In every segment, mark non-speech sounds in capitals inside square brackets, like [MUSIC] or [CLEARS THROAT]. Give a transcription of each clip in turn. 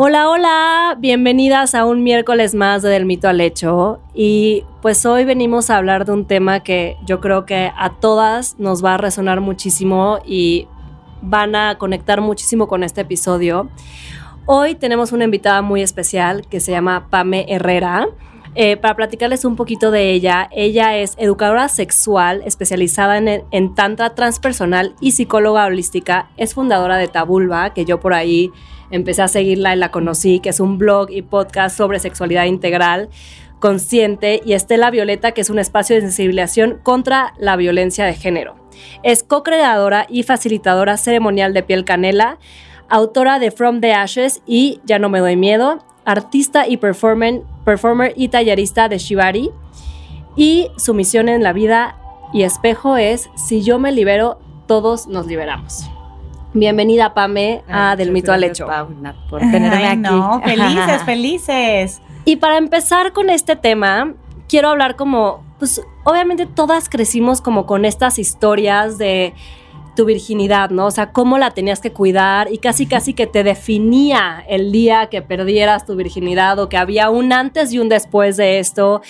Hola, hola, bienvenidas a un miércoles más de Del mito al hecho. Y pues hoy venimos a hablar de un tema que yo creo que a todas nos va a resonar muchísimo y van a conectar muchísimo con este episodio. Hoy tenemos una invitada muy especial que se llama Pame Herrera. Eh, para platicarles un poquito de ella, ella es educadora sexual especializada en, en transpersonal y psicóloga holística. Es fundadora de Tabulba, que yo por ahí empecé a seguirla y la conocí, que es un blog y podcast sobre sexualidad integral consciente, y Estela Violeta, que es un espacio de sensibilización contra la violencia de género. Es co-creadora y facilitadora ceremonial de Piel Canela, autora de From the Ashes y Ya no me doy miedo, artista y performer, y tallerista de Shibari. Y su misión en la vida y espejo es, si yo me libero, todos nos liberamos. Bienvenida, Pame, a Ay, Del Mito al gracias, Hecho. Paula, por tenerme Ay, aquí. no, felices, [LAUGHS] felices. Y para empezar con este tema, quiero hablar como, pues obviamente todas crecimos como con estas historias de tu virginidad, ¿no? O sea, cómo la tenías que cuidar y casi casi que te definía el día que perdieras tu virginidad o que había un antes y un después de esto.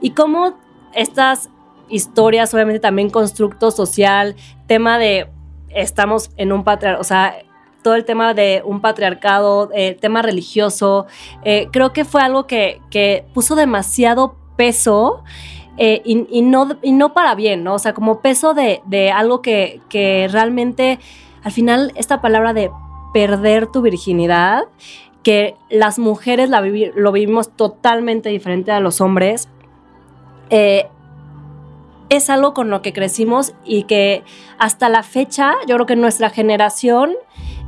Y cómo estas historias, obviamente también constructo social, tema de estamos en un patriarcado, o sea, todo el tema de un patriarcado, eh, tema religioso, eh, creo que fue algo que, que puso demasiado peso eh, y, no, y no para bien, ¿no? O sea, como peso de, de algo que, que realmente, al final, esta palabra de perder tu virginidad, que las mujeres la vivi- lo vivimos totalmente diferente a los hombres, eh, es algo con lo que crecimos y que hasta la fecha, yo creo que nuestra generación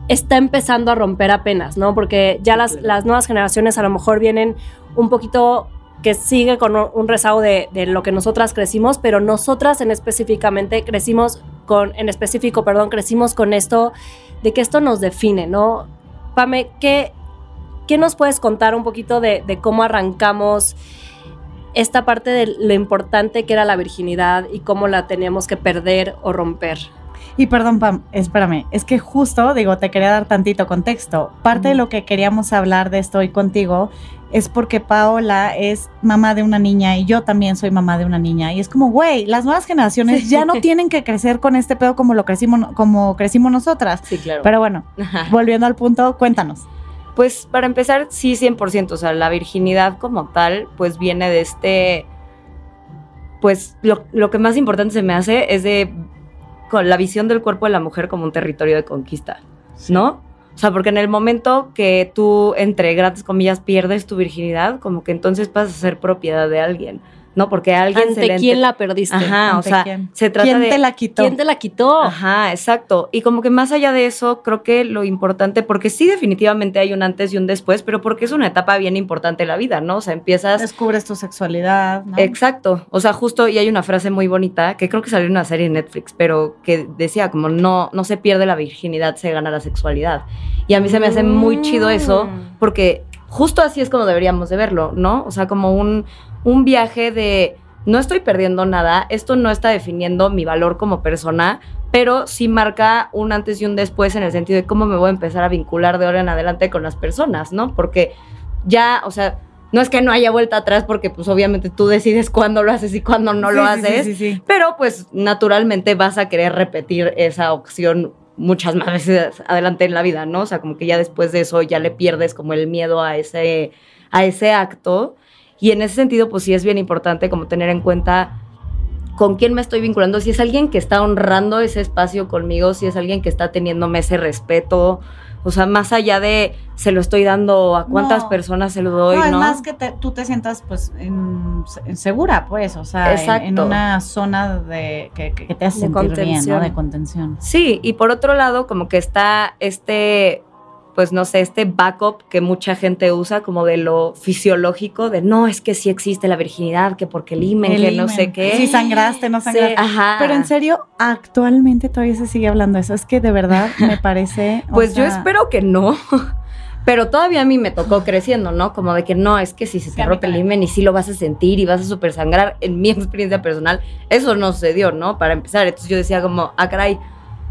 está empezando a romper apenas, ¿no? Porque ya las, las nuevas generaciones a lo mejor vienen un poquito que sigue con un rezago de, de lo que nosotras crecimos, pero nosotras en específicamente crecimos con, en específico, perdón, crecimos con esto de que esto nos define, ¿no? Pame, ¿qué, qué nos puedes contar un poquito de, de cómo arrancamos esta parte de lo importante que era la virginidad y cómo la teníamos que perder o romper? Y perdón, Pam, espérame, es que justo, digo, te quería dar tantito contexto. Parte de lo que queríamos hablar de esto hoy contigo es porque Paola es mamá de una niña y yo también soy mamá de una niña. Y es como, güey, las nuevas generaciones Sí. ya no [LAUGHS] tienen que crecer con este pedo como lo crecimos, como crecimos nosotras. Sí, claro. Pero bueno, Ajá. volviendo al punto, cuéntanos. Pues para empezar, sí, 100%. O sea, la virginidad como tal, pues viene de este. Pues lo, lo que más importante se me hace es de. Con la visión del cuerpo de la mujer como un territorio de conquista, ¿no? O sea, porque en el momento que tú, entre grandes comillas, pierdes tu virginidad, como que entonces pasas a ser propiedad de alguien, ¿no? Porque alguien ¿Ante quién ente- la perdiste? Ajá, o ¿Ante sea, quién? se trata ¿Quién de. te la quitó? ¿Quién te la quitó? Ajá, exacto. Y como que más allá de eso, creo que lo importante, porque sí definitivamente hay un antes y un después, pero porque es una etapa bien importante de la vida, ¿no? O sea, empiezas... Descubres tu sexualidad, ¿no? Exacto. O sea, justo, y hay una frase muy bonita, que creo que salió en una serie en Netflix, pero que decía como no, no se pierde la virginidad, se gana la sexualidad. Y a mí se me hace muy chido eso, Mm. porque justo así es como deberíamos de verlo, ¿no? O sea, como un, un viaje de no estoy perdiendo nada, esto no está definiendo mi valor como persona, pero sí marca un antes y un después en el sentido de cómo me voy a empezar a vincular de ahora en adelante con las personas, ¿no? Porque ya, o sea, no es que no haya vuelta atrás porque pues obviamente tú decides cuándo lo haces y cuándo no lo Sí, haces, sí, sí. pero pues naturalmente vas a querer repetir esa opción muchas más veces adelante en la vida, ¿no? O sea, como que ya después de eso ya le pierdes como el miedo a ese, a ese acto. Y en ese sentido, pues sí es bien importante como tener en cuenta con quién me estoy vinculando, si es alguien que está honrando ese espacio conmigo, si es alguien que está teniéndome ese respeto, O sea, más allá de se lo estoy dando a cuántas No. personas se lo doy, no, ¿no? es más que te- tú te sientas pues en, en segura, pues, o sea, en, una zona de que, te hace De sentir bien. ¿no? De contención. Sí, y por otro lado, como que está este, pues no sé, este backup que mucha gente usa como de lo fisiológico, de no, es que sí existe la virginidad, que porque el imen, El que no sé qué. Si sangraste, no sangraste. Ajá. Pero en serio, actualmente todavía se sigue hablando de eso. Es que de verdad [LAUGHS] me parece. Pues yo espero que no. [LAUGHS] Pero todavía a mí me tocó creciendo, ¿no? Como de que no, es que si se te rompe el himen y sí lo vas a sentir y vas a super sangrar, en mi [LAUGHS] experiencia personal, eso no sucedió, ¿no? Para empezar. Entonces yo decía como, ah, caray,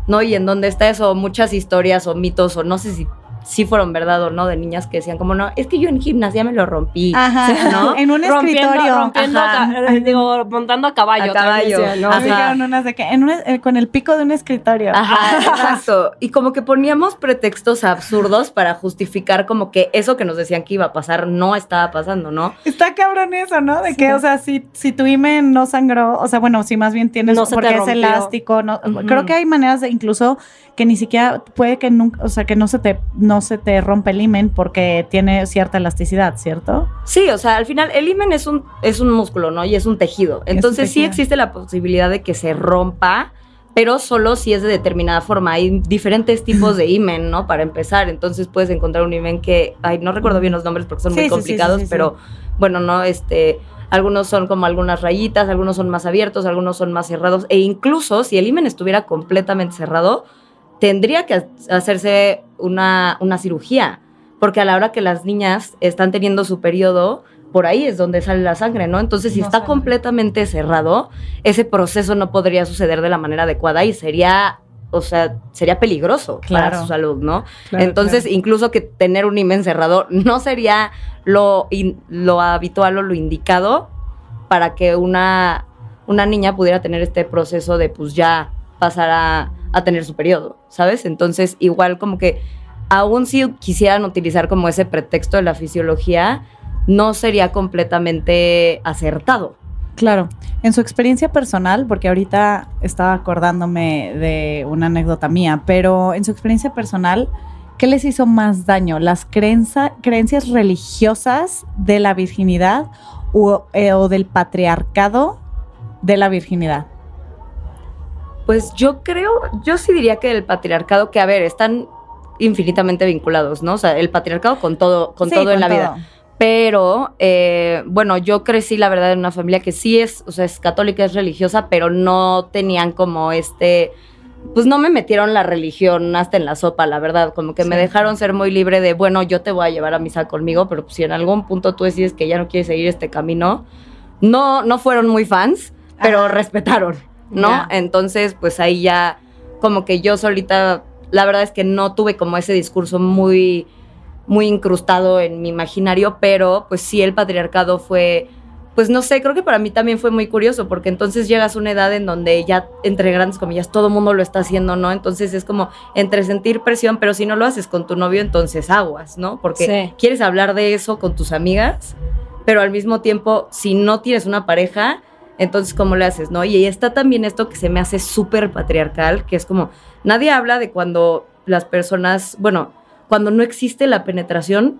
¿no? ¿Y en dónde está eso? Muchas historias o mitos, o no sé si sí fueron verdad o no, de niñas que decían como, no, es que yo en gimnasia me lo rompí. Ajá, ¿no? [LAUGHS] en un rompiendo, escritorio. rompiendo, Ajá. eh, digo, montando a caballo. A caballo. decían, ¿no? Ajá. Unas de que en un- eh, con el pico de un escritorio. Ajá, exacto. Y como que poníamos pretextos absurdos para justificar como que eso que nos decían que iba a pasar no estaba pasando, ¿no? Está cabrón eso, ¿no? De Sí. que, o sea, si, si tu imen no sangró, o sea, bueno, si más bien tienes, No porque es elástico, no, creo que hay maneras de incluso que ni siquiera, puede que nunca, o sea, que no se te, no se te rompe el imen porque tiene cierta elasticidad, ¿cierto? Sí, o sea, al final el himen es un, es un músculo, ¿no? Y es un tejido. Entonces sí tejido. existe la posibilidad de que se rompa, pero solo si es de determinada forma. Hay diferentes tipos de himen, ¿no? Para empezar. Entonces puedes encontrar un himen que, ay, no recuerdo bien los nombres porque son Sí, muy complicados, sí, sí, sí. pero bueno, ¿no? Este, algunos son como algunas rayitas, algunos son más abiertos, algunos son más cerrados. E incluso si el himen estuviera completamente cerrado, tendría que ha- hacerse una, una cirugía. Porque a la hora que las niñas están teniendo su periodo, por ahí es donde sale la sangre, ¿no? Entonces, si No está sale. completamente cerrado, ese proceso no podría suceder de la manera adecuada y sería, o sea, sería peligroso para su salud, ¿no? Entonces, incluso que tener un himen cerrado no sería lo, in- lo habitual o lo indicado para que una, una niña pudiera tener este proceso de pues ya pasar a, a tener su periodo, ¿sabes? Entonces, igual como que aún si quisieran utilizar como ese pretexto de la fisiología, no sería completamente acertado. Claro, en su experiencia personal, porque ahorita estaba acordándome de una anécdota mía, pero en su experiencia personal, ¿qué les hizo más daño? ¿Las creencias religiosas de la virginidad o, eh, o del patriarcado de la virginidad? Pues yo creo, yo sí diría que el patriarcado, que a ver, están infinitamente vinculados, ¿no? O sea, el patriarcado con todo, con Sí, todo en la todo. vida. Pero, eh, bueno, yo crecí, la verdad, en una familia que sí es, o sea, es católica, es religiosa, pero no tenían como este, pues no me metieron la religión hasta en la sopa, la verdad, como que me dejaron ser muy libre de, bueno, yo te voy a llevar a misa conmigo, pero pues, si en algún punto tú decides que ya no quieres seguir este camino, no, no fueron muy fans, pero Ajá. respetaron, ¿no? Entonces, pues ahí ya, como que yo solita, la verdad es que no tuve como ese discurso muy muy incrustado en mi imaginario, pero pues sí el patriarcado fue, pues no sé, creo que para mí también fue muy curioso, porque entonces llegas a una edad en donde ya, entre grandes comillas, todo el mundo lo está haciendo, ¿no? Entonces es como entre sentir presión, pero si no lo haces con tu novio, entonces aguas, ¿no? Porque Sí. quieres hablar de eso con tus amigas, pero al mismo tiempo, si no tienes una pareja, entonces ¿cómo le haces, no? Y ahí está también esto que se me hace súper patriarcal, que es como, nadie habla de cuando las personas, bueno, cuando no existe la penetración,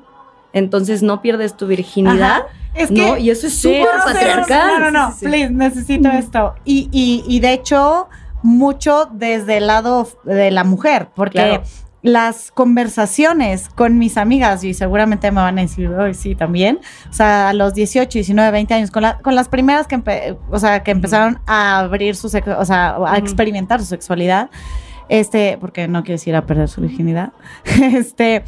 entonces no pierdes tu virginidad, Ajá. Es ¿no? que Y eso es súper patriarcal. No, no, no, Sí, sí, sí. please, necesito esto. Y, y, y de hecho, mucho desde el lado de la mujer, porque Claro. Las conversaciones con mis amigas, y seguramente me van a decir, hoy sí, también, o sea, a los 18, 19, 20 años, con, la- con las primeras que, o sea, que empezaron a abrir su o sea, a experimentar su sexualidad, este, porque no quieres ir a perder su virginidad, [LAUGHS] este,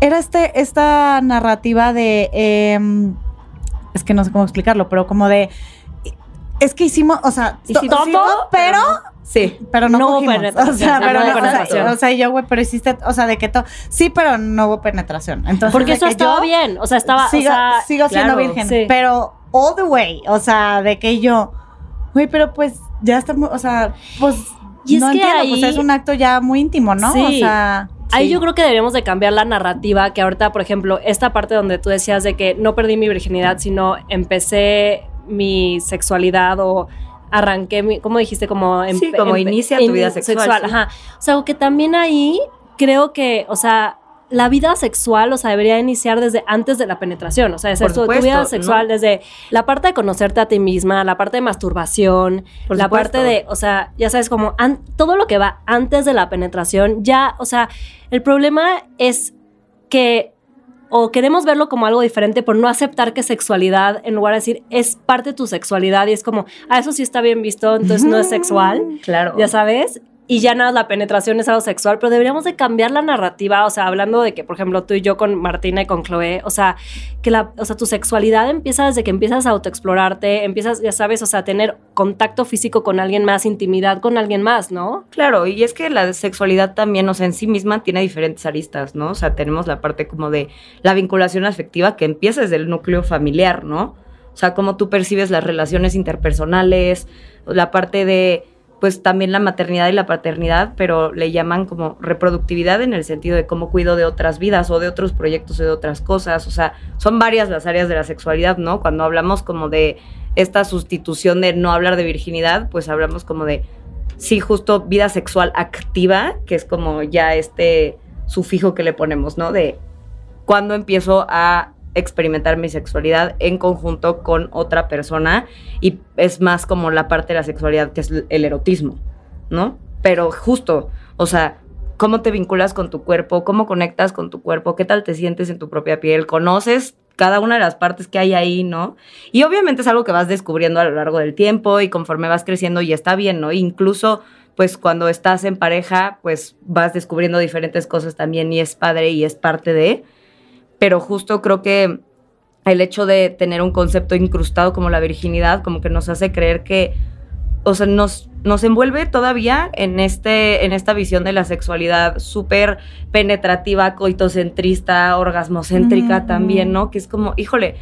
era este, esta narrativa de, em, es que no sé cómo explicarlo, pero como de, es que hicimos, o sea, sí, pero, Sí. pero no, No hubo penetración, O sea, no pero hubo no, o sea, penetración. o sea, yo, güey, pero hiciste, o sea, de que todo, sí, pero no hubo penetración. Entonces, Porque eso estaba yo bien. O sea, estaba. Sigo, o sea, sigo siendo claro, virgen, sí. pero all the way, o sea, de que yo, güey, pero pues ya estamos, o sea, pues Y es no que entiendo, ahí- pues es un acto ya muy íntimo, ¿no? Sí. O sea, Ahí sí. yo creo que deberíamos de cambiar la narrativa, que ahorita, por ejemplo, esta parte donde tú decías de que no perdí mi virginidad, sino empecé mi sexualidad o arranqué mi, ¿cómo dijiste? Como, Sí, como inicia tu vida sexual, sí. Ajá. O sea, que también ahí creo que, o sea, la vida sexual, o sea, debería iniciar desde antes de la penetración. O sea, es tu vida sexual ¿no? desde la parte de conocerte a ti misma, la parte de masturbación, Por la supuesto. parte de, o sea, ya sabes, como todo lo que va antes de la penetración, ya, o sea, el problema es que o queremos verlo como algo diferente por no aceptar que sexualidad, en lugar de decir, es parte de tu sexualidad y es como, ah, eso sí está bien visto, entonces no es sexual Claro. ya sabes. Y ya nada, la penetración es algo sexual, pero deberíamos de cambiar la narrativa, o sea, hablando de que, por ejemplo, tú y yo con Martina y con Chloe, o sea, que la, o sea, tu sexualidad empieza desde que empiezas a autoexplorarte, empiezas, ya sabes, o sea, a tener contacto físico con alguien más, intimidad con alguien más, ¿no? Claro, y es que la sexualidad también, o sea, en sí misma tiene diferentes aristas, ¿no? O sea, tenemos la parte como de la vinculación afectiva que empieza desde el núcleo familiar, ¿no? O sea, cómo tú percibes las relaciones interpersonales, la parte de, pues también la maternidad y la paternidad, pero le llaman como reproductividad en el sentido de cómo cuido de otras vidas o de otros proyectos o de otras cosas. O sea, son varias las áreas de la sexualidad, ¿no? Cuando hablamos como de esta sustitución de no hablar de virginidad, pues hablamos como de sí, justo vida sexual activa, que es como ya este sufijo que le ponemos, ¿no? De cuando empiezo a experimentar mi sexualidad en conjunto con otra persona y es más como la parte de la sexualidad que es el erotismo, ¿no? Pero justo, o sea, cómo te vinculas con tu cuerpo, cómo conectas con tu cuerpo, qué tal te sientes en tu propia piel, conoces cada una de las partes que hay ahí, ¿no? Y obviamente es algo que vas descubriendo a lo largo del tiempo y conforme vas creciendo y está bien, ¿no? Incluso pues cuando estás en pareja, pues vas descubriendo diferentes cosas también y es padre y es parte de, pero justo creo que el hecho de tener un concepto incrustado como la virginidad, como que nos hace creer que, o sea, nos, nos envuelve todavía en, este, en esta visión de la sexualidad súper penetrativa, coitocentrista, orgasmocéntrica Mm. también, ¿no? Que es como, híjole,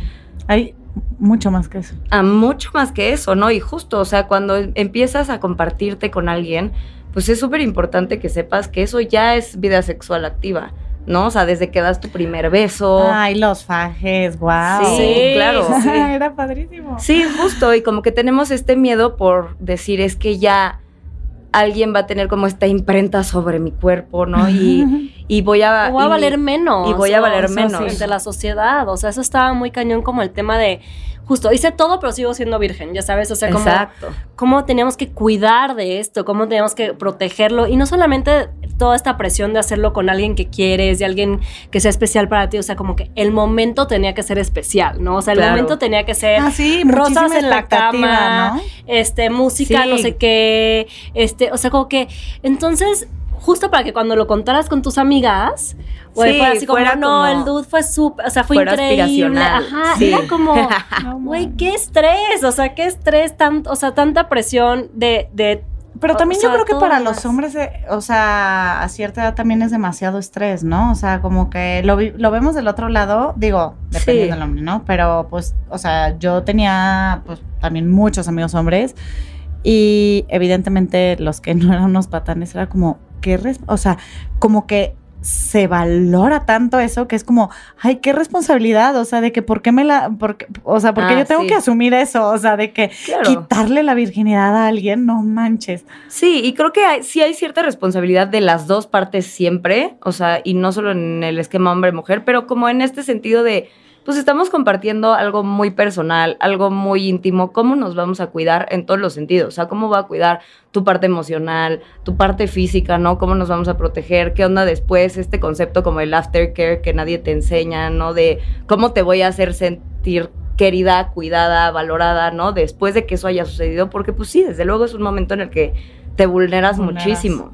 Hay mucho más que eso. a mucho más que eso, ¿no? Y justo, o sea, cuando empiezas a compartirte con alguien, pues es súper importante que sepas que eso ya es vida sexual activa, ¿no? O sea, desde que das tu primer beso. Ay, los fajes, wow. Sí, claro. [LAUGHS] sí. Era padrísimo. Sí, justo, y como que tenemos este miedo por decir es que ya alguien va a tener como esta imprenta sobre mi cuerpo, ¿no? Y, [LAUGHS] y voy a... O voy a y mi- valer menos. y voy a valer o sea, menos. Ante la sociedad. O sea, eso estaba muy cañón como el tema de. Justo, hice todo, pero sigo siendo virgen, ya sabes. O sea, como. Exacto. cómo teníamos que cuidar de esto, cómo teníamos que protegerlo y no solamente toda esta presión de hacerlo con alguien que quieres, de alguien que sea especial para ti, o sea, como que el momento tenía que ser especial, ¿no? O sea, el Claro. momento tenía que ser Ah, sí, rosas en la cama, ¿no? este, música, Sí. no sé qué, este, o sea, como que, entonces, justo para que cuando lo contaras con tus amigas, güey, Sí, fuera así como, fuera no, como- el dude fue súper, o sea, fue increíble, aspiracional, ajá, sí. era como, [LAUGHS] güey, qué estrés, o sea, qué estrés, tan, o sea, tanta presión de, de Pero O también sea, yo creo que para lo los hombres, eh, o sea, a cierta edad también es demasiado estrés, ¿no? O sea, como que lo, vi- lo vemos del otro lado, digo, dependiendo Sí. del hombre, ¿no? Pero pues, o sea, yo tenía pues también muchos amigos hombres y evidentemente los que no eran unos patanes era como, ¿qué? res- O sea, como que se valora tanto eso que es como, ay, qué responsabilidad, o sea, de que por qué me la, por o sea, porque Ah, yo tengo sí. que asumir eso, o sea, de que Claro. quitarle la virginidad a alguien, no manches. Sí, y creo que hay- sí hay cierta responsabilidad de las dos partes siempre, o sea, y no solo en el esquema hombre-mujer, pero como en este sentido de, pues estamos compartiendo algo muy personal, algo muy íntimo, ¿cómo nos vamos a cuidar en todos los sentidos? O sea, ¿cómo va a cuidar tu parte emocional, tu parte física, ¿no? ¿Cómo nos vamos a proteger? ¿Qué onda después? Este concepto como el aftercare que nadie te enseña, ¿no? De cómo te voy a hacer sentir querida, cuidada, valorada, ¿no? Después de que eso haya sucedido, porque pues sí, desde luego es un momento en el que te vulneras, Vulneras. muchísimo.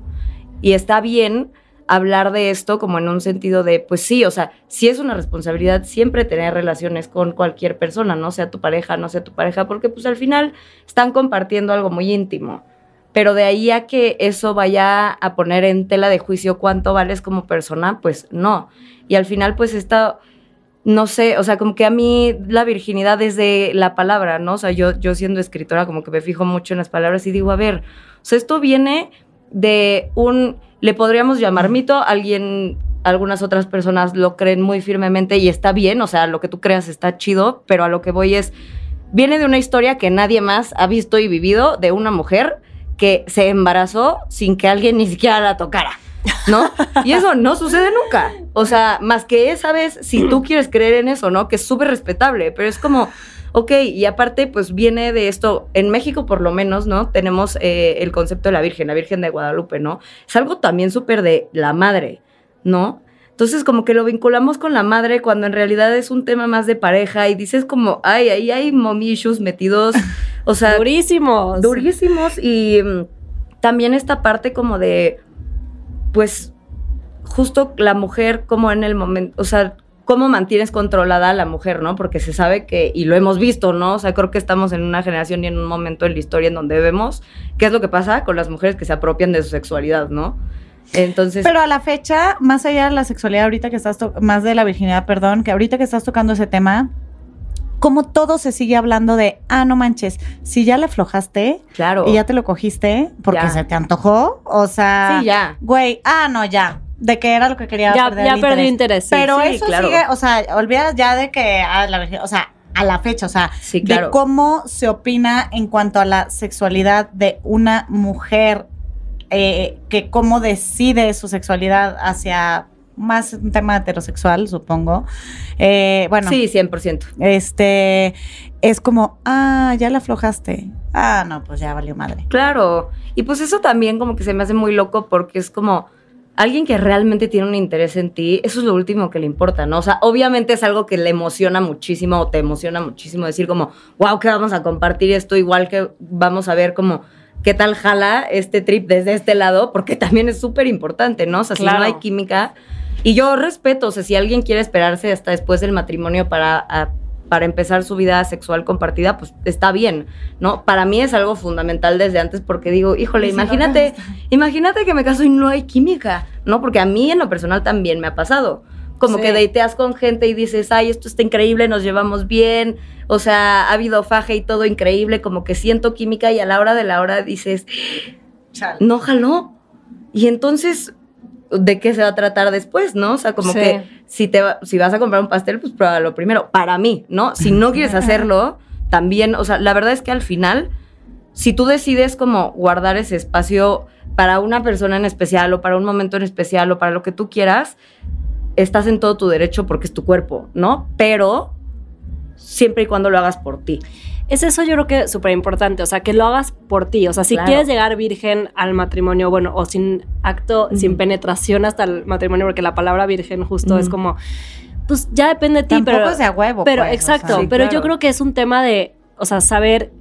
Y está bien hablar de esto como en un sentido de, pues sí, o sea, sí es una responsabilidad siempre tener relaciones con cualquier persona, no sea tu pareja, no sea tu pareja, porque pues al final están compartiendo algo muy íntimo. Pero de ahí a que eso vaya a poner en tela de juicio cuánto vales como persona, pues no. Y al final, pues está, no sé, o sea, como que a mí la virginidad es de la palabra, ¿no? O sea, yo, yo siendo escritora como que me fijo mucho en las palabras y digo, a ver, o sea, esto viene de un, le podríamos llamar mito, alguien, algunas otras personas lo creen muy firmemente y está bien, o sea, lo que tú creas está chido, pero a lo que voy es, viene de una historia que nadie más ha visto y vivido de una mujer que se embarazó sin que alguien ni siquiera la tocara, ¿no? Y eso no sucede nunca. O sea, más que ¿sabes? Si tú quieres creer en eso, ¿no? Que es súper respetable, pero es como, ok, y aparte, pues viene de esto, en México por lo menos, ¿no? Tenemos eh, el concepto de la Virgen, la Virgen de Guadalupe, ¿no? Es algo también súper de la madre, ¿no? Entonces, como que lo vinculamos con la madre cuando en realidad es un tema más de pareja y dices como, ay, ahí hay mommy issues metidos, [LAUGHS] o sea... Durísimos. Durísimos y mm, también esta parte como de, pues, justo la mujer como en el momento, o sea, cómo mantienes controlada a la mujer, ¿no? Porque se sabe que, y lo hemos visto, ¿no? O sea, creo que estamos en una generación y en un momento en la historia en donde vemos qué es lo que pasa con las mujeres que se apropian de su sexualidad, ¿no? Entonces. Pero a la fecha, más allá de la sexualidad, ahorita que estás, más de la virginidad, perdón, que ahorita que estás tocando ese tema, como todo se sigue hablando de, ah, no manches, si ya le aflojaste claro. y ya te lo cogiste porque se te antojó, o sea, sí, ya. Güey, ah, no, ya. De que era lo que quería ya, perder ya perdí interés. Pero eso sigue, o sea, olvidas ya de que, ah, la o sea, a la fecha, o sea, de cómo se opina en cuanto a la sexualidad de una mujer eh, que cómo decide su sexualidad hacia más un tema heterosexual, supongo. Eh, bueno. Sí, 100%. Este, es como, ah, ya la aflojaste. Ah, no, pues ya valió madre. Claro. Y pues eso también como que se me hace muy loco porque es como alguien que realmente tiene un interés en ti, eso es lo último que le importa, ¿no? O sea, obviamente es algo que le emociona muchísimo o te emociona muchísimo decir como, wow, que vamos a compartir esto, igual que vamos a ver como qué tal jala este trip desde este lado, porque también es súper importante, ¿no? O sea, si no hay química. Y yo respeto, o sea, si alguien quiere esperarse hasta después del matrimonio para, para empezar su vida sexual compartida, pues está bien, ¿no? Para mí es algo fundamental desde antes porque digo, híjole, imagínate, imagínate que me caso y no hay química, ¿no? Porque a mí en lo personal también me ha pasado como que deiteas con gente y dices, ay, esto está increíble, nos llevamos bien, o sea, ha habido faje y todo increíble, como que siento química y a la hora de la hora dices, no jaló. Y entonces, ¿de qué se va a tratar después, no? O sea, como que si, te, si vas a comprar un pastel, pues pruébalo primero, para mí, ¿no? Si no quieres [LAUGHS] hacerlo, también, o sea, la verdad es que al final, si tú decides como guardar ese espacio para una persona en especial o para un momento en especial o para lo que tú quieras, estás en todo tu derecho porque es tu cuerpo, ¿no? Pero siempre y cuando lo hagas por ti. Es eso yo creo que es súper importante, o sea, que lo hagas por ti, o sea, si quieres llegar virgen al matrimonio, bueno, o sin acto, sin penetración hasta el matrimonio, porque la palabra virgen justo es como, pues ya depende de ti, Tampoco pero... sea huevo. Pero pues, exacto, pero yo creo que es un tema de, o sea, saber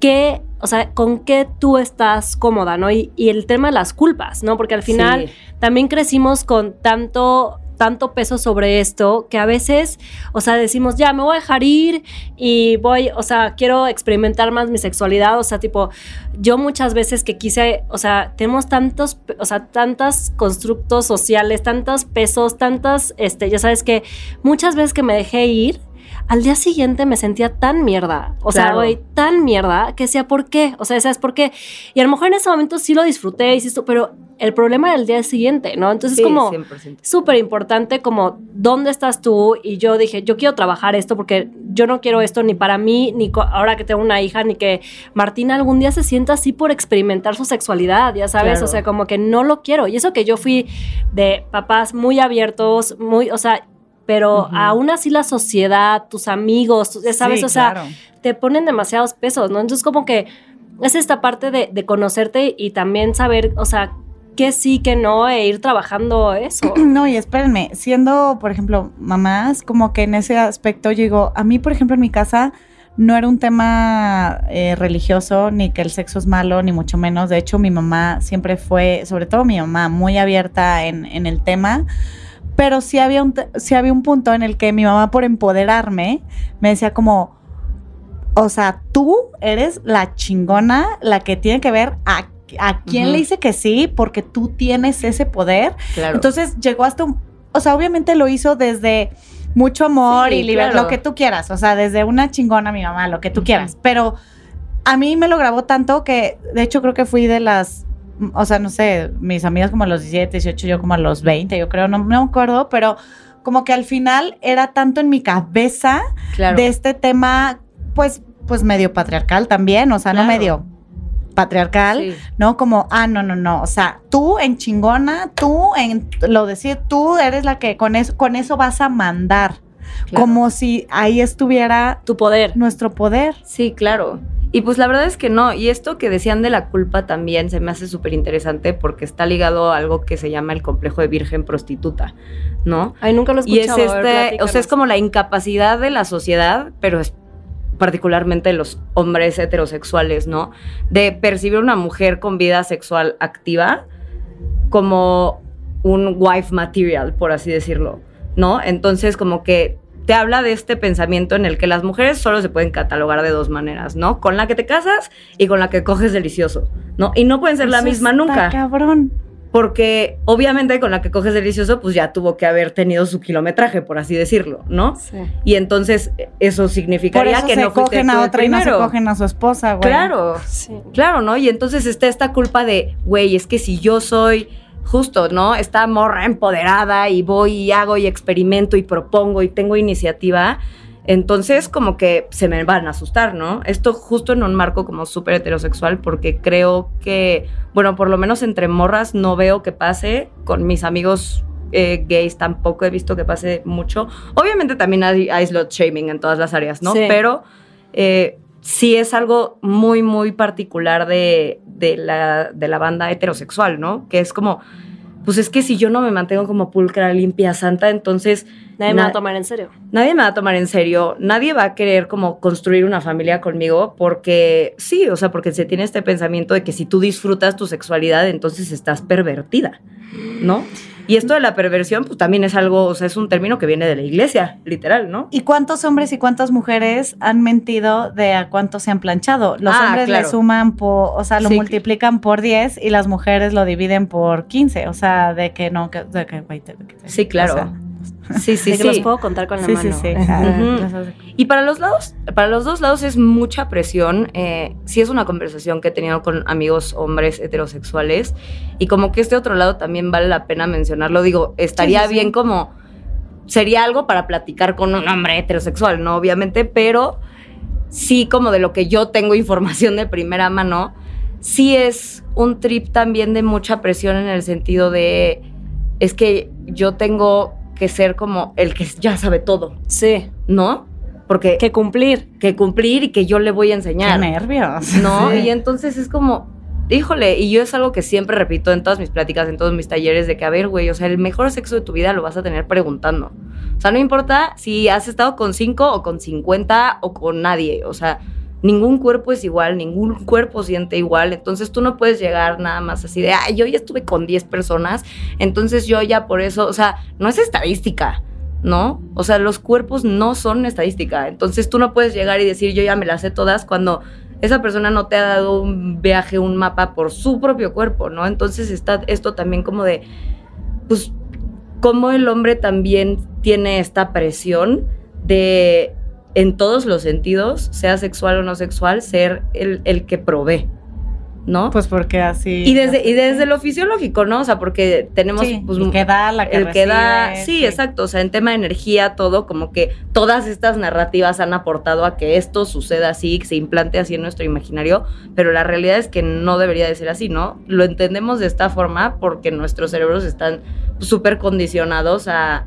qué, o sea, con qué tú estás cómoda, ¿no? Y, y el tema de las culpas, ¿no? Porque al final también crecimos con tanto tanto peso sobre esto que a veces, o sea, decimos, ya, me voy a dejar ir y voy, o sea, quiero experimentar más mi sexualidad, o sea, tipo, yo muchas veces que quise, o sea, tenemos tantos, o sea, tantos constructos sociales, tantos pesos, tantas, este, ya sabes que muchas veces que me dejé ir, al día siguiente me sentía tan mierda, o sea, güey, tan mierda que decía, ¿por qué? O sea, ¿sabes por qué? Y a lo mejor en ese momento sí lo disfruté, insisto, pero el problema era el día siguiente, ¿no? Entonces es como súper importante como dónde estás tú y yo dije, yo quiero trabajar esto porque yo no quiero esto ni para mí, ni ahora que tengo una hija, ni que Martina algún día se sienta así por experimentar su sexualidad, ya sabes, o sea, como que no lo quiero. Y eso que yo fui de papás muy abiertos, muy, o sea, pero aún así la sociedad, tus amigos, ya sabes, o sea, te ponen demasiados pesos, ¿no? Entonces como que es esta parte de, conocerte y también saber, o sea, qué sí, qué no, e ir trabajando eso. [CLEARS THROAT] No, y espérenme, siendo, por ejemplo, mamás, como que en ese aspecto llegó, a mí, por ejemplo, en mi casa no era un tema eh, religioso, ni que el sexo es malo, ni mucho menos. De hecho, mi mamá siempre fue, sobre todo mi mamá, muy abierta en, en el tema pero sí había, un, sí había un punto en el que mi mamá, por empoderarme, me decía como, o sea, tú eres la chingona, la que tiene que ver a, a quién le dice que sí, porque tú tienes ese poder. Entonces llegó hasta un, o sea, obviamente lo hizo desde mucho amor y libertad, lo que tú quieras, o sea, desde una chingona mi mamá, lo que tú quieras, pero a mí me lo grabó tanto que, de hecho, creo que fui de las o sea, no sé, mis amigas como a los 17, 18, yo como a los 20, yo creo, no, me acuerdo, pero como que al final era tanto en mi cabeza de este tema, pues, pues medio patriarcal también, o sea, no medio, patriarcal, Sí. ¿no? Como, ah, no, no, no, o sea, tú en chingona, tú en lo decir, tú eres la que con eso, con eso vas a mandar, Claro. como si ahí estuviera Tu poder. nuestro poder. Sí, claro. Y pues la verdad es que no. Y esto que decían de la culpa también se me hace súper interesante porque está ligado a algo que se llama el complejo de virgen prostituta, ¿no? Ay, nunca lo he Y es escuchado. ver, este, o sea, es como la incapacidad de la sociedad, pero es particularmente de los hombres heterosexuales, ¿no? De percibir una mujer con vida sexual activa como un wife material, por así decirlo, ¿no? Entonces, como que te habla de este pensamiento en el que las mujeres solo se pueden catalogar de dos maneras, ¿no? Con la que te casas y con la que coges delicioso, ¿no? Y no pueden ser la misma está nunca Cabrón. porque obviamente con la que coges delicioso, pues ya tuvo que haber tenido su kilometraje, por así decirlo, ¿no? Sí. Y entonces eh, eso Por significaría eso que se no cogen a otra y no se primero. cogen a su esposa, güey. Claro, Sí. claro, ¿no? Y entonces está esta culpa de, güey, es que si yo soy justo, ¿no? Esta morra empoderada y voy y hago y experimento y propongo y tengo iniciativa, entonces como que se me van a asustar, ¿no? Esto justo en un marco como súper heterosexual porque creo que, bueno, por lo menos entre morras no veo que pase, con mis amigos eh, gays tampoco he visto que pase mucho. Obviamente también hay, hay slut shaming en todas las áreas, ¿no? Sí. Pero eh, sí es algo muy, muy particular de, de la, de la banda heterosexual, ¿no? Que es como, pues es que si yo no me mantengo como pulcra, limpia, santa, entonces Nadie me va a tomar en serio. nadie me va a tomar en serio, nadie va a querer como construir una familia conmigo porque sí, o sea, porque se tiene este pensamiento de que si tú disfrutas tu sexualidad, entonces estás pervertida, ¿no? Y esto de la perversión, pues también es algo, o sea, es un término que viene de la iglesia, literal, ¿no? ¿Y cuántos hombres y cuántas mujeres han mentido de a cuántos se han planchado? Los Ah, hombres claro. le suman por, o sea, lo Sí. multiplican por 10 y las mujeres lo dividen por 15. O sea, de que no, que, de que, Sí, claro. o sea, Sí, sí, [LAUGHS] de que sí. los puedo contar con la sí, mano. sí, sí. Y para los lados, para los dos lados es mucha presión. Eh, sí es una conversación que he tenido con amigos hombres heterosexuales y como que este otro lado también vale la pena mencionarlo. Digo, estaría Sí, sí, sí. bien como sería algo para platicar con un hombre heterosexual, no obviamente, pero sí como de lo que yo tengo [LAUGHS] información de primera mano, sí es un trip también de mucha presión en el sentido de es que yo tengo que ser como el que ya sabe todo. Sí. ¿no? Porque que, Que cumplir. cumplir y que yo le voy a Qué enseñar, nervios. ¿no? [LAUGHS] Sí. Y entonces es como, híjole, y yo es algo que siempre repito en todas mis pláticas, en todos mis talleres, de que, a ver, güey, o sea, el mejor sexo de tu vida lo vas a tener preguntando. O sea, no importa si has estado con 5 o con 50 o con nadie, o sea, ningún cuerpo es igual, ningún cuerpo siente igual, entonces tú no puedes llegar nada más así de, ay, yo ya estuve con 10 personas, entonces yo ya por eso, o sea, no es estadística. ¿no? O sea, los cuerpos no son estadística. Entonces tú no puedes llegar y decir yo ya me las sé todas cuando esa persona no te ha dado un viaje, un mapa por su propio cuerpo, ¿no? Entonces está esto también como de, pues, cómo el hombre también tiene esta presión de, en todos los sentidos, sea sexual o no sexual, ser el, el que provee, ¿no? Pues porque así. y desde, y desde lo fisiológico, ¿no? O sea, porque tenemos Sí, pues, el que da, la que el que da, recibe, sí, exacto, o sea, en tema de energía, todo, como que todas estas narrativas han aportado a que esto suceda así, que se implante así en nuestro imaginario, pero la realidad es que no debería de ser así, ¿no? Lo entendemos de esta forma porque nuestros cerebros están súper condicionados a,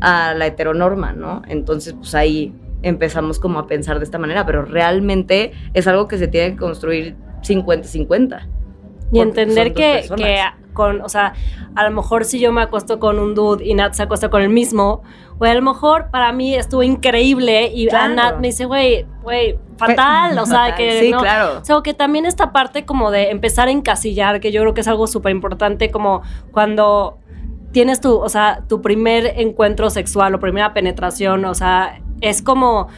a la heteronorma, ¿no? Entonces, pues ahí empezamos como a pensar de esta manera, pero realmente es algo que se tiene que construir 50-50. Y entender que, que con, o sea, a lo mejor si yo me acuesto con un dude y Nat se acuesta con el mismo, güey, a lo mejor para mí estuvo increíble y a. Nat me dice, güey, güey, fatal, o sea, que [LAUGHS] sí, no. claro. O sea, que también esta parte como de empezar a encasillar, que yo creo que es algo súper importante, como cuando tienes tu, o sea, tu primer encuentro sexual o primera penetración, o sea, es como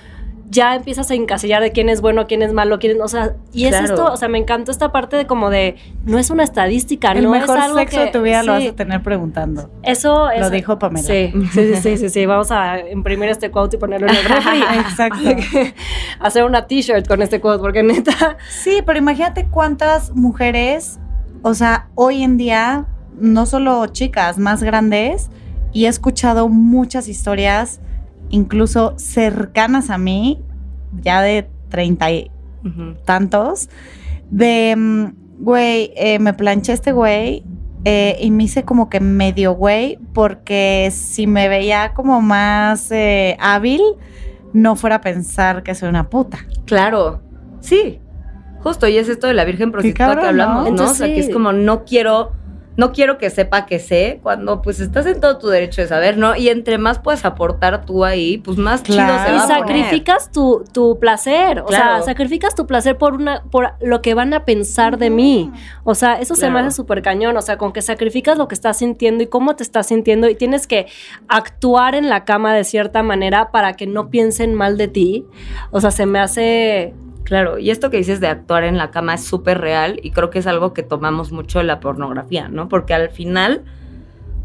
ya empiezas a encasillar de quién es bueno, quién es malo, quién es, o sea, y es Claro. esto, o sea, me encantó esta parte de como de, no es una estadística, El no mejor es algo sexo que, de tu vida lo vas a tener preguntando. Eso es, Lo dijo Pamela. Sí, sí, sí, sí, sí, sí, vamos a imprimir este quote y ponerlo en el [LAUGHS] refri. Exacto. [LAUGHS] Hacer una t-shirt con este quote, porque neta, Sí, pero imagínate cuántas mujeres, o sea, hoy en día, no solo chicas, más grandes, y he escuchado muchas historias, incluso cercanas a mí, ya de treinta y tantos, de, mm, güey, eh, me planché este güey eh, y me hice como que medio güey porque si me veía como más eh, hábil, no fuera a pensar que soy una puta. Claro, sí. Justo, y es esto de la Virgen prostituta cabrón, que hablamos, ¿no? ¿no? Entonces, o sea, que es como no quiero, no quiero que sepa que sé, cuando pues estás en todo tu derecho de saber, ¿no? Y entre más puedes aportar tú ahí, pues más Claro. chido se Y va a poner. sacrificas tu, tu placer, o Claro. sea, sacrificas tu placer por una por lo que van a pensar de mí. O sea, eso se me hace súper cañón, o sea, con que sacrificas lo que estás sintiendo y cómo te estás sintiendo y tienes que actuar en la cama de cierta manera para que no piensen mal de ti. O sea, se me hace Claro, y esto que dices de actuar en la cama es súper real y creo que es algo que tomamos mucho de la pornografía, ¿no? Porque al final,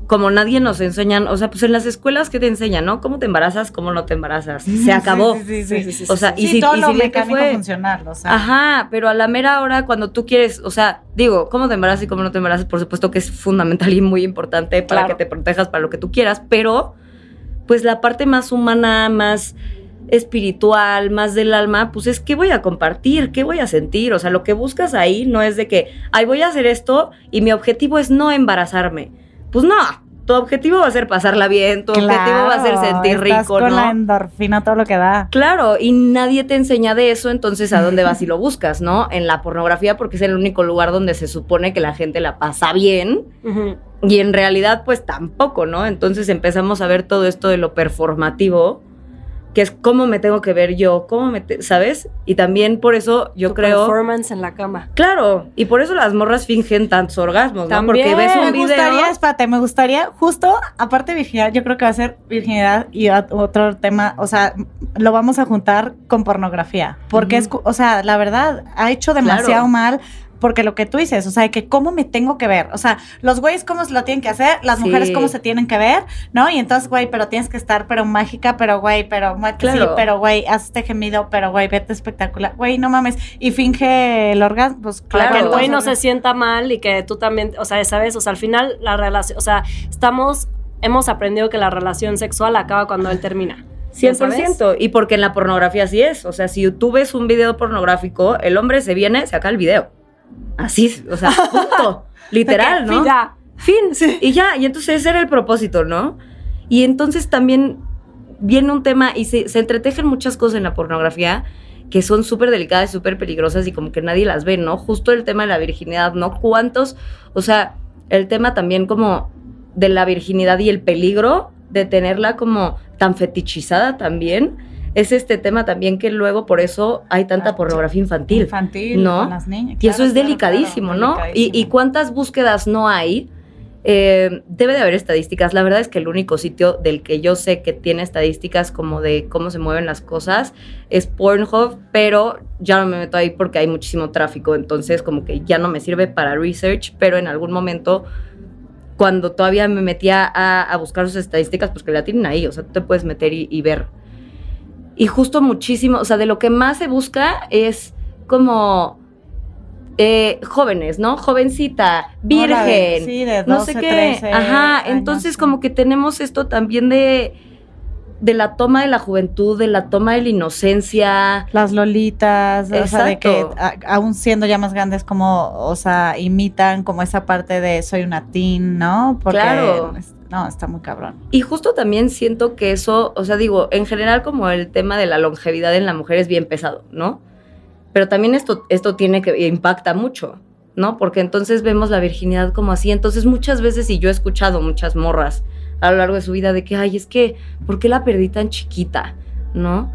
como nadie nos enseñan, o sea, pues en las escuelas que te enseñan, ¿no? ¿Cómo te embarazas? ¿Cómo no te embarazas? Se acabó. Sí, sí, sí. sí. O sea, y si, todo y lo si mecánico fue- funcional, o sea. Ajá, pero a la mera hora cuando tú quieres, o sea, digo, cómo te embarazas y cómo no te embarazas, por supuesto que es fundamental y muy importante para Claro. que te protejas para lo que tú quieras, pero pues la parte más humana, más espiritual, más del alma, pues es qué voy a compartir, qué voy a sentir, o sea, lo que buscas ahí no es de que, ay, voy a hacer esto y mi objetivo es no embarazarme. Pues no, tu objetivo va a ser pasarla bien, tu objetivo va a ser sentir estás rico, con ¿no? la endorfina, todo lo que da. Claro, y nadie te enseña de eso, entonces ¿a dónde vas y lo buscas, no? En la pornografía, porque es el único lugar donde se supone que la gente la pasa bien, y en realidad, pues tampoco, ¿no? Entonces empezamos a ver todo esto de lo performativo, que es cómo me tengo que ver yo, cómo me, te- ¿sabes? Y también por eso yo Tu creo... performance en la cama. Claro, y por eso las morras fingen tantos orgasmos, ¿no? Porque También. ves un Me video... gustaría, espérate, me gustaría, justo, aparte de virginidad, yo creo que va a ser virginidad y ot- otro tema, o sea, lo vamos a juntar con pornografía, porque es, o sea, la verdad, ha hecho demasiado Claro. mal. Porque lo que tú dices, o sea, que cómo me tengo que ver. O sea, los güeyes cómo se lo tienen que hacer, las mujeres Sí. cómo se tienen que ver, ¿no? Y entonces, güey, pero tienes que estar, pero mágica, pero güey, pero Claro. pero güey, haz este gemido, pero güey, vete espectacular. Güey, no mames. Y finge el orgasmo, pues Claro. Para que el güey no se sienta mal y que tú también, o sea, sabes, o sea, al final la relación, o sea, estamos, hemos aprendido que la relación sexual acaba cuando él termina. ¿Ya 100%. Y porque en la pornografía así es. O sea, si tú ves un video pornográfico, el hombre se viene, se acaba el video. Así, o sea, [LAUGHS] punto. Literal, ¿no? Ya. Fin. Y ya, y entonces ese era el propósito, ¿no? Y entonces también viene un tema y se, se entretejen muchas cosas en la pornografía que son súper delicadas y súper peligrosas y como que nadie las ve, ¿no? Justo el tema de la virginidad, ¿no? ¿Cuántos? O sea, el tema también como de la virginidad y el peligro de tenerla como tan fetichizada también. Es este tema también que luego por eso hay tanta Ah, pornografía infantil. infantil ¿no? con las niñas. Y eso es claro, delicadísimo, claro, ¿no? Y, cuántas búsquedas no hay. Eh, debe de haber estadísticas. La verdad es que el único sitio del que yo sé que tiene estadísticas como de cómo se mueven las cosas es Pornhub, pero ya no me meto ahí porque hay muchísimo tráfico, entonces como que ya no me sirve para research, pero en algún momento cuando todavía me metía a, a buscar sus estadísticas, pues que la tienen ahí, o sea, tú te puedes meter y, y ver. Y justo muchísimo, o sea, de lo que más se busca es como eh, jóvenes, ¿no? Jovencita, virgen, Órale, sí, de no 12, sé qué. 13 Ajá, años, entonces como que tenemos esto también de de la toma de la juventud, de la toma de la inocencia. Las lolitas, o sea, de que Exacto. a- aún siendo ya más grandes, como, o sea, imitan como esa parte de soy una teen, ¿no? Porque, Claro. No, está muy cabrón. Y justo también siento que eso, o sea, digo, en general como el tema de la longevidad en la mujer es bien pesado, ¿no? Pero también esto, esto tiene que impacta mucho, ¿no? Porque entonces vemos la virginidad como así. Entonces muchas veces, y yo he escuchado muchas morras a lo largo de su vida de que, ay, es que, ¿por qué la perdí tan chiquita? ¿No?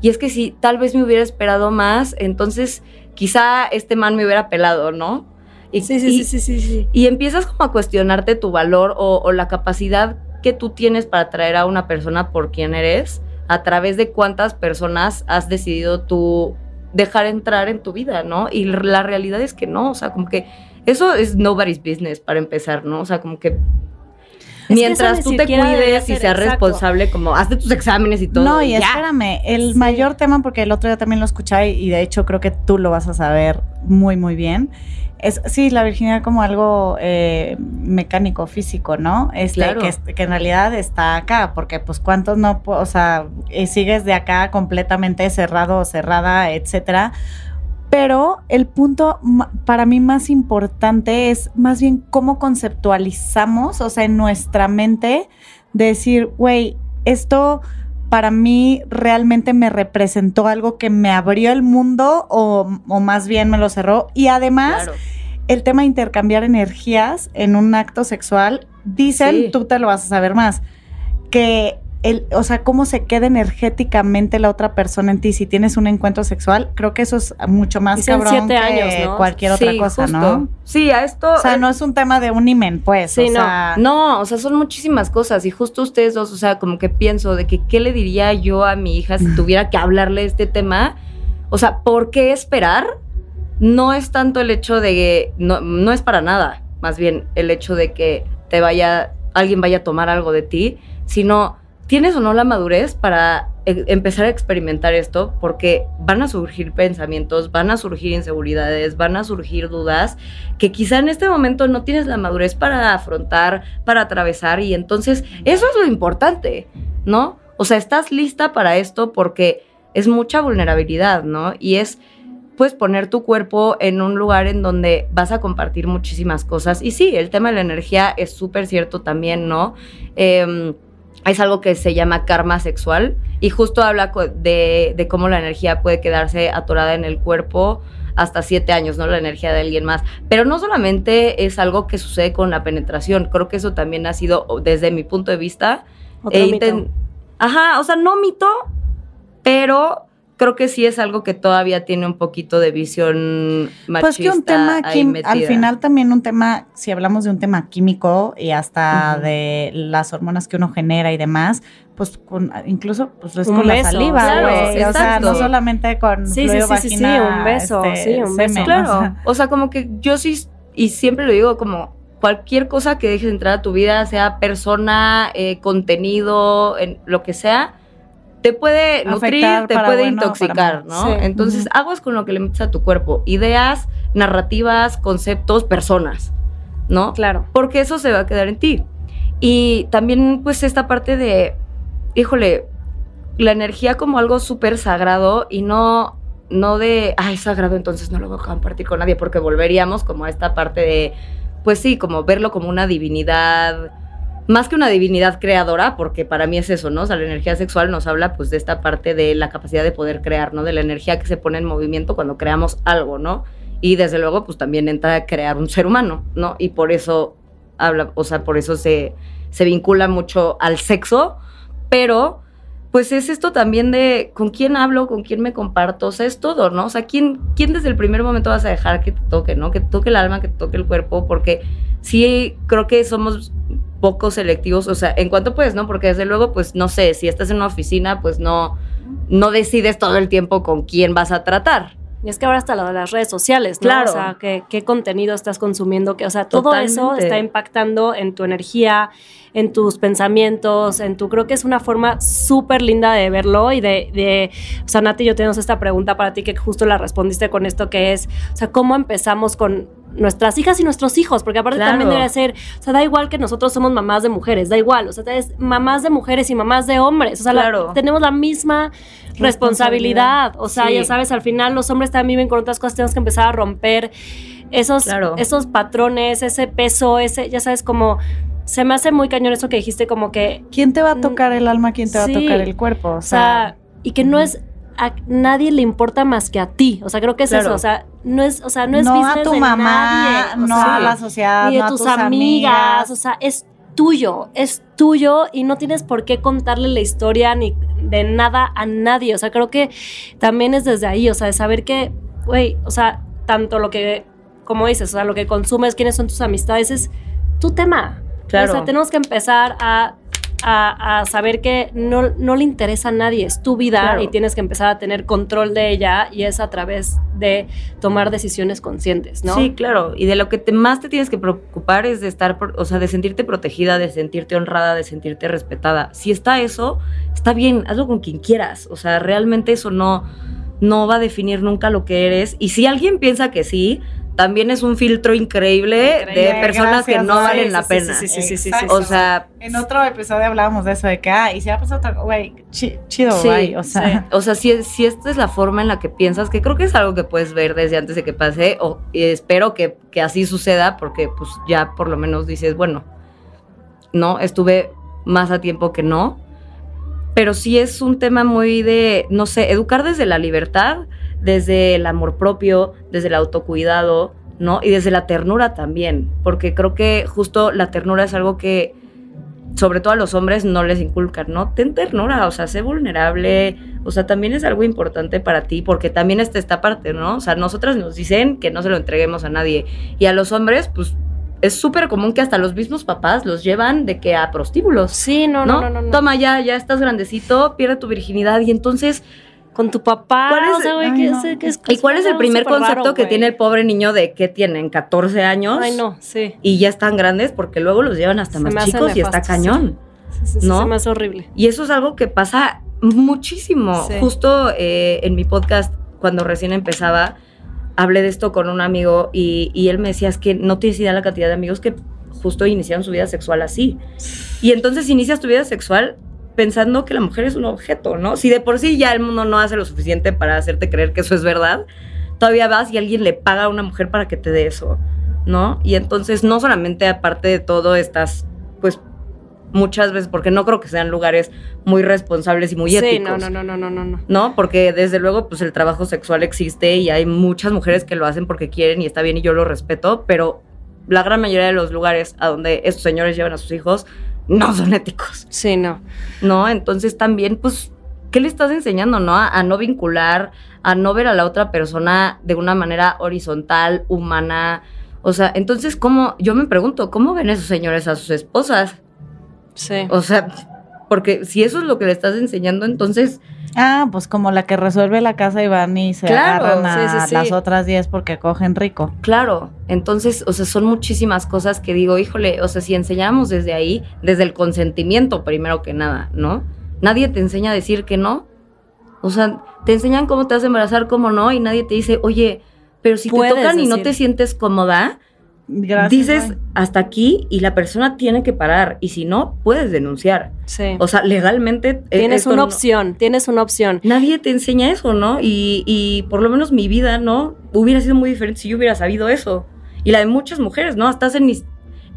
Y es que si tal vez me hubiera esperado más, entonces quizá este man me hubiera pelado, ¿no? Y, Sí, sí, y- sí, sí, y empiezas como a cuestionarte tu valor o, o la capacidad que tú tienes para atraer a una persona por quien eres, a través de cuántas personas has decidido tú dejar entrar en tu vida, ¿no? Y la realidad es que no, o sea, como que eso es nobody's business para empezar, ¿no? O sea, como que mientras tú te cuides y seas responsable, como hazte tus exámenes y todo. no, y ya. espérame, el Sí. mayor tema, porque el otro día también lo escuché y de hecho creo que tú lo vas a saber muy, muy bien, es, sí, la virginidad como algo eh, mecánico, físico, ¿no? Este, Claro. que, que en realidad está acá, porque pues cuántos no, o sea, sigues de acá completamente cerrado o cerrada, etcétera, Pero el punto para mí más importante es más bien cómo conceptualizamos, o sea, en nuestra mente, decir, güey, esto para mí realmente me representó algo que me abrió el mundo o, o más bien me lo cerró. Y además, Claro. el tema de intercambiar energías en un acto sexual, dicen, Sí. tú te lo vas a saber más, que el, o sea, cómo se queda energéticamente la otra persona en ti si tienes un encuentro sexual, creo que eso es mucho más Dicen cabrón siete que años, ¿no? cualquier otra Sí, cosa, justo. ¿no? Sí, a esto. O sea, eh, no es un tema de un imen, pues. Sí, o no. sea, No, o sea, son muchísimas cosas. Y justo ustedes dos, o sea, como que pienso de que qué le diría yo a mi hija si tuviera que hablarle este tema. O sea, ¿por qué esperar? No es tanto el hecho de que. No, no es para nada. Más bien el hecho de que te vaya. alguien vaya a tomar algo de ti. Sino, ¿tienes o no la madurez para e- empezar a experimentar esto? Porque van a surgir pensamientos, van a surgir inseguridades, van a surgir dudas que quizá en este momento no tienes la madurez para afrontar, para atravesar y entonces eso es lo importante, ¿no? O sea, estás lista para esto porque es mucha vulnerabilidad, ¿no? Y es pues poner tu cuerpo en un lugar en donde vas a compartir muchísimas cosas. Y sí, el tema de la energía es súper cierto también, ¿no? Em, es algo que se llama karma sexual y justo habla de, de cómo la energía puede quedarse atorada en el cuerpo hasta siete años, ¿no? La energía de alguien más. Pero no solamente es algo que sucede con la penetración, creo que eso también ha sido, desde mi punto de vista, Otro mito. inten- Ajá, o sea, no mito, pero creo que sí es algo que todavía tiene un poquito de visión machista. Pues que un tema quim- al final también un tema, si hablamos de un tema químico y hasta de las hormonas que uno genera y demás, pues con, incluso pues es Un con la saliva, claro, o sea, no solamente con Sí, sí, fluido sí, sí, sí, un beso, este, sí, un beso. semen, Claro, o sea, como que yo sí, y siempre lo digo, como cualquier cosa que dejes entrar a tu vida, sea persona, eh, contenido, en lo que sea, te puede nutrir, Afectar te puede bueno intoxicar. ¿no? Sí. Entonces, Ujú. aguas con lo que le metes a tu cuerpo, ideas, narrativas, conceptos, personas, ¿no? Claro. porque eso se va a quedar en ti. Y también pues esta parte de, híjole, la energía como algo súper sagrado y no, no de, ay, sagrado, entonces no lo voy a compartir con nadie, porque volveríamos como a esta parte de, pues sí, como verlo como una divinidad, más que una divinidad creadora, porque para mí es eso, ¿no? O sea, la energía sexual nos habla pues de esta parte de la capacidad de poder crear, ¿no? De la energía que se pone en movimiento cuando creamos algo, ¿no? Y desde luego pues también entra a crear un ser humano, ¿no? Y por eso habla, o sea, por eso se, se vincula mucho al sexo, pero pues es esto también de con quién hablo, con quién me comparto, o sea, es todo, ¿no? O sea, ¿quién, quién desde el primer momento vas a dejar que te toque, ¿no? Que te toque el alma, que te toque el cuerpo, porque sí creo que somos poco selectivos, o sea, en cuanto puedes, ¿no? Porque desde luego, pues no sé, si estás en una oficina, pues no, no decides todo el tiempo con quién vas a tratar. Y es que ahora hasta lo de las redes sociales, ¿no? Claro. O sea, ¿qué, qué contenido estás consumiendo, que, o sea, todo eso está impactando en tu energía, en tus pensamientos, en tu, creo que es una forma súper linda de verlo y de, de, o sea, Nati, yo tenemos esta pregunta para ti que justo la respondiste con esto, que es, o sea, ¿cómo empezamos con nuestras hijas y nuestros hijos? Porque aparte Claro. también debe ser, o sea, da igual que nosotros somos mamás de mujeres, da igual, o sea, es mamás de mujeres y mamás de hombres, o sea, la- tenemos la misma responsabilidad, o sea, Sí. ya sabes, al final los hombres también viven con otras cosas, tenemos que empezar a romper esos, Claro. esos patrones, ese peso, ese, ya sabes, como se me hace muy cañón eso que dijiste, como que, ¿Quién te va a tocar el alma? ¿Quién te va a tocar el cuerpo? O o sea, sea, y que no es a nadie le importa más que a ti, o sea, creo que es Claro. eso, o sea, no es, o sea, no es no a tu de mamá, nadie, no sea, a la sociedad, ni de a tus, amigas, o sea, es tuyo, es tuyo y no tienes por qué contarle la historia ni de nada a nadie, o sea, creo que también es desde ahí, o sea, de saber que, güey, o sea, tanto lo que, como dices, o sea, lo que consumes, quiénes son tus amistades, es tu tema. Claro. O sea, tenemos que empezar a, a- a saber que no, no le interesa a nadie, es tu vida Claro. y tienes que empezar a tener control de ella y es a través de tomar decisiones conscientes, ¿no? Sí, claro. Y de lo que te, más te tienes que preocupar es de estar, o sea, de sentirte protegida, de sentirte honrada, de sentirte respetada. Si está eso, está bien, hazlo con quien quieras. O sea, realmente eso no, no va a definir nunca lo que eres. Y si alguien piensa que sí, también es un filtro increíble, Increíble, de personas que gracias, no sí, valen sí, la sí, pena. sí, sí, sí. O sea, En otro episodio hablábamos de eso, de que, ah, y si va a pasar otra cosa, güey, chi- chido, güey. O sea, O sea, si, si esta es la forma en la que piensas, que creo que es algo que puedes ver desde antes de que pase, o y espero que, que así suceda, porque pues ya por lo menos dices, bueno, no, estuve más a tiempo que no. Pero sí es un tema muy de, no sé, educar desde la libertad, desde el amor propio, desde el autocuidado, ¿no? Y desde la ternura también, porque creo que justo la ternura es algo que sobre todo a los hombres no les inculcan, ¿no? Ten ternura, o sea, sé vulnerable, o sea, también es algo importante para ti, porque también está esta parte, ¿no? O sea, nosotras nos dicen que no se lo entreguemos a nadie, y a los hombres, pues, es súper común que hasta los mismos papás los llevan de que a prostíbulos, Sí, no, no, no, no. no. Toma ya, ya estás grandecito, pierde tu virginidad, y entonces, Con tu papá. ¿Cuál es- o sea, güey, Ay, que no. es- que es- ¿y cuál es el primer concepto raro, que tiene el pobre niño de que tienen 14 años? Ay, no, sí. Y ya están grandes porque luego los llevan hasta Se más chicos y está cañón. Sí, ¿No? hace horrible. Y eso es algo que pasa muchísimo. Justo eh, en mi podcast, cuando recién empezaba, hablé de esto con un amigo y, y él me decía, es que no tienes idea la cantidad de amigos que justo iniciaron su vida sexual así. Y entonces inicias tu vida sexual pensando que la mujer es un objeto, ¿no? Si de por sí ya el mundo no hace lo suficiente para hacerte creer que eso es verdad, todavía vas y alguien le paga a una mujer para que te dé eso, ¿no? Y entonces no solamente aparte de todo estás, pues muchas veces, porque no creo que sean lugares muy responsables y muy sí, éticos. no, no, no, no, no, no, no. ¿no? Porque desde luego, pues el trabajo sexual existe y hay muchas mujeres que lo hacen porque quieren y está bien y yo lo respeto, pero la gran mayoría de los lugares a donde estos señores llevan a sus hijos no son éticos, Sí, no. ¿no? Entonces también, pues, ¿qué le estás enseñando, no? A, a no vincular, a no ver a la otra persona de una manera horizontal, humana. O sea, entonces, ¿cómo? Yo me pregunto, ¿cómo ven esos señores a sus esposas? Sí. O sea, porque si eso es lo que le estás enseñando, entonces ah, pues como la que resuelve la casa y van y se Claro, agarran a sí, sí, sí. las otras 10 porque cogen rico. Claro, entonces, o sea, son muchísimas cosas que digo, híjole, o sea, si enseñáramos desde ahí, desde el consentimiento primero que nada, ¿no? Nadie te enseña a decir que no. O sea, te enseñan cómo te vas a embarazar, cómo no, y nadie te dice, oye, pero si te tocan y no te sientes cómoda, Gracias. dices hasta aquí y la persona tiene que parar, y si no, puedes denunciar. Sí. O sea, legalmente... eh, tienes una no- opción, tienes una opción. Nadie te enseña eso, ¿no? Y, y por lo menos mi vida, ¿no? Hubiera sido muy diferente si yo hubiera sabido eso. Y la de muchas mujeres, ¿no? Hasta hace ni,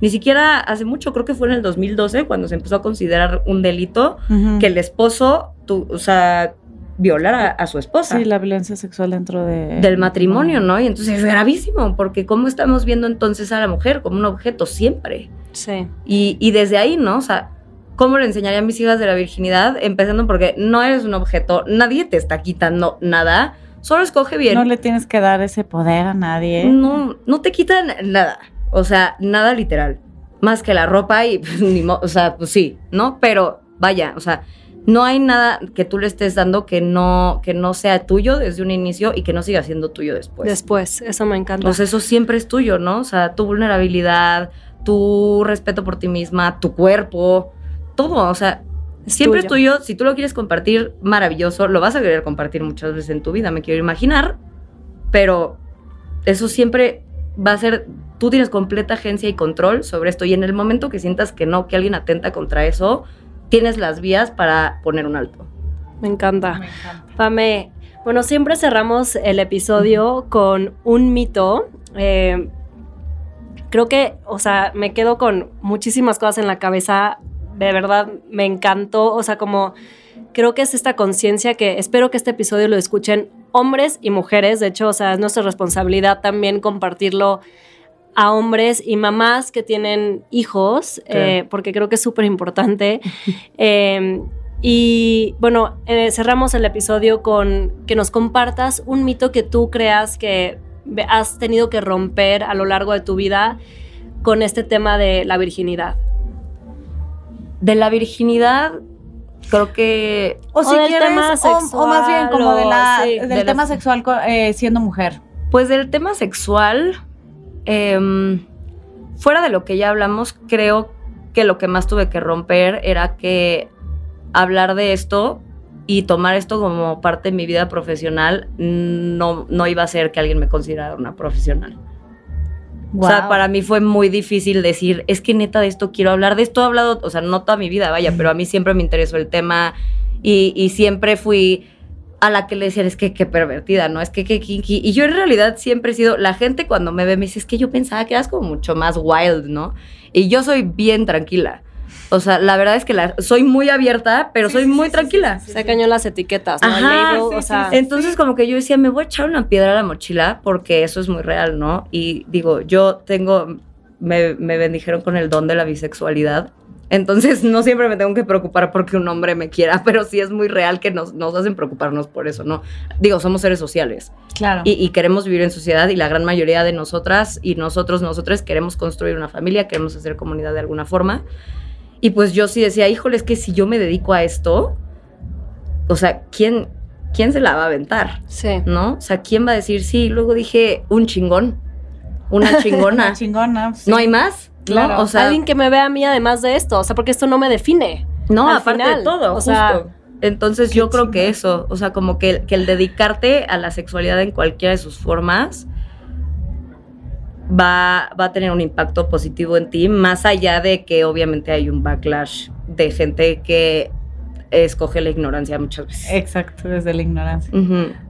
ni siquiera hace mucho, creo que fue en el 2012, cuando se empezó a considerar un delito que el esposo, tu- o sea, violara a su esposa. Sí, la violencia sexual dentro de... del matrimonio, ¿no? Y entonces es gravísimo, porque ¿cómo estamos viendo entonces a la mujer como un objeto siempre? Sí. Y, y desde ahí, ¿no? O sea, ¿cómo le enseñaría a mis hijas de la virginidad? Empezando porque no eres un objeto, nadie te está quitando nada, solo escoge bien. No le tienes que dar ese poder a nadie. No, no te quitan nada, o sea, nada literal, más que la ropa y, pues, ni mo- o sea, pues sí, ¿no? Pero vaya, o sea, no hay nada que tú le estés dando que no, que no sea tuyo desde un inicio y que no siga siendo tuyo después. Después, eso me encanta. Pues eso siempre es tuyo, ¿no? O sea, tu vulnerabilidad, tu respeto por ti misma, tu cuerpo, todo, o sea, Es siempre es tuyo. tuyo. Si tú lo quieres compartir, maravilloso, lo vas a querer compartir muchas veces en tu vida, me quiero imaginar, pero eso siempre va a ser, tú tienes completa agencia y control sobre esto y en el momento que sientas que no, que alguien atenta contra eso, tienes las vías para poner un alto. Me encanta. Me encanta. Pame, bueno, siempre cerramos el episodio con un mito. Eh, creo que, o sea, me quedo con muchísimas cosas en la cabeza. De verdad, me encantó. O sea, como creo que es esta conciencia que espero que este episodio lo escuchen hombres y mujeres. De hecho, o sea, es nuestra responsabilidad también compartirlo a hombres y mamás que tienen hijos, eh, porque creo que es súper importante. [LAUGHS] Eh, y bueno, eh, cerramos el episodio con que nos compartas un mito que tú creas que has tenido que romper a lo largo de tu vida con este tema de la virginidad. De la virginidad, creo que O, O si del quieres, tema o, o más bien como de sexual, la, sí, del de la- tema sexual eh, siendo mujer. Pues del tema sexual, em, fuera de lo que ya hablamos, creo que lo que más tuve que romper era que hablar de esto y tomar esto como parte de mi vida profesional no, no iba a ser que alguien me considerara una profesional. O sea, para mí fue muy difícil decir, es que neta de esto quiero hablar, de esto he hablado, o sea, no toda mi vida, vaya, pero a mí siempre me interesó el tema y, y siempre fui a la que le decían, es que qué pervertida, ¿no? Es que qué kinky. Y yo en realidad siempre he sido, la gente cuando me ve me dice, es que yo pensaba que eras como mucho más wild, ¿no? Y yo soy bien tranquila. O sea, la verdad es que la- soy muy abierta, pero soy muy tranquila. Se cañó las etiquetas, ¿no? Ajá, label, o sea. Entonces como que yo decía, me voy a echar una piedra a la mochila porque eso es muy real, ¿no? Y digo, yo tengo, me, me bendijeron con el don de la bisexualidad. Entonces no siempre me tengo que preocupar porque un hombre me quiera, pero sí es muy real que nos, nos hacen preocuparnos por eso, ¿no? Digo, somos seres sociales Claro. y, y queremos vivir en sociedad y la gran mayoría de nosotras y nosotros, nosotros queremos construir una familia, queremos hacer comunidad de alguna forma. Y pues yo sí decía, híjole, es que si yo me dedico a esto, o sea, ¿quién, quién se la va a aventar? sí. ¿No? O sea, ¿quién va a decir sí? Luego dije, un chingón, una chingona. [LAUGHS] Una chingona. sí. ¿No hay más? ¿No? Claro. O sea, Alguien que me vea a mí además de esto, o sea, porque esto no me define. No, al aparte final, de todo, o justo. sea, Entonces yo creo que eso, o sea, como que, que el dedicarte a la sexualidad en cualquiera de sus formas va, va a tener un impacto positivo en ti, más allá de que obviamente hay un backlash de gente que escoge la ignorancia muchas veces. Exacto, desde la ignorancia.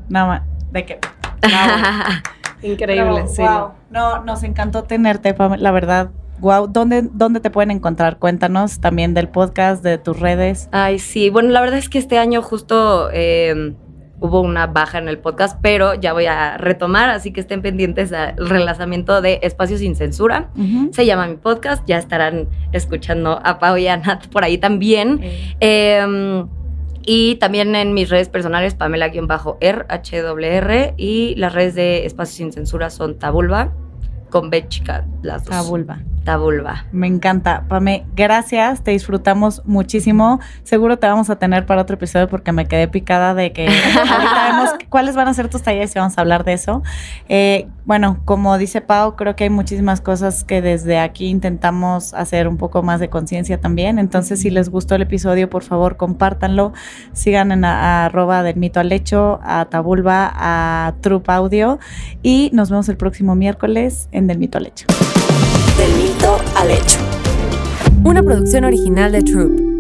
Nada más. ¿De qué? [LAUGHS] increíble, Pero, sí. wow. No, nos encantó tenerte, Pam, la verdad. Wow. ¿Dónde, ¿Dónde te pueden encontrar? Cuéntanos también del podcast, de tus redes. Ay, sí. Bueno, la verdad es que este año justo eh, hubo una baja en el podcast, pero ya voy a retomar, así que estén pendientes al relanzamiento de Espacio Sin Censura. Se llama mi podcast, ya estarán escuchando a Pau y a Nat por ahí también. Eh, y también en mis redes personales, Pamela-R, HWR, y las redes de Espacio Sin Censura son Tabulba, con B chica, las dos. Tabulba. Tabulba. Me encanta. Pame, gracias. Te disfrutamos muchísimo. Seguro te vamos a tener para otro episodio porque me quedé picada de que ahorita vemos [LAUGHS] cuáles van a ser tus talleres y vamos a hablar de eso. Eh, bueno, como dice Pau, creo que hay muchísimas cosas que desde aquí intentamos hacer un poco más de conciencia también. Entonces, si les gustó el episodio, por favor, compártanlo. Sigan en a- a arroba del mito al hecho, a Tabulba, a Troop Audio. Y nos vemos el próximo miércoles Del Mito al Hecho. Del mito al hecho. Una producción original de Troop.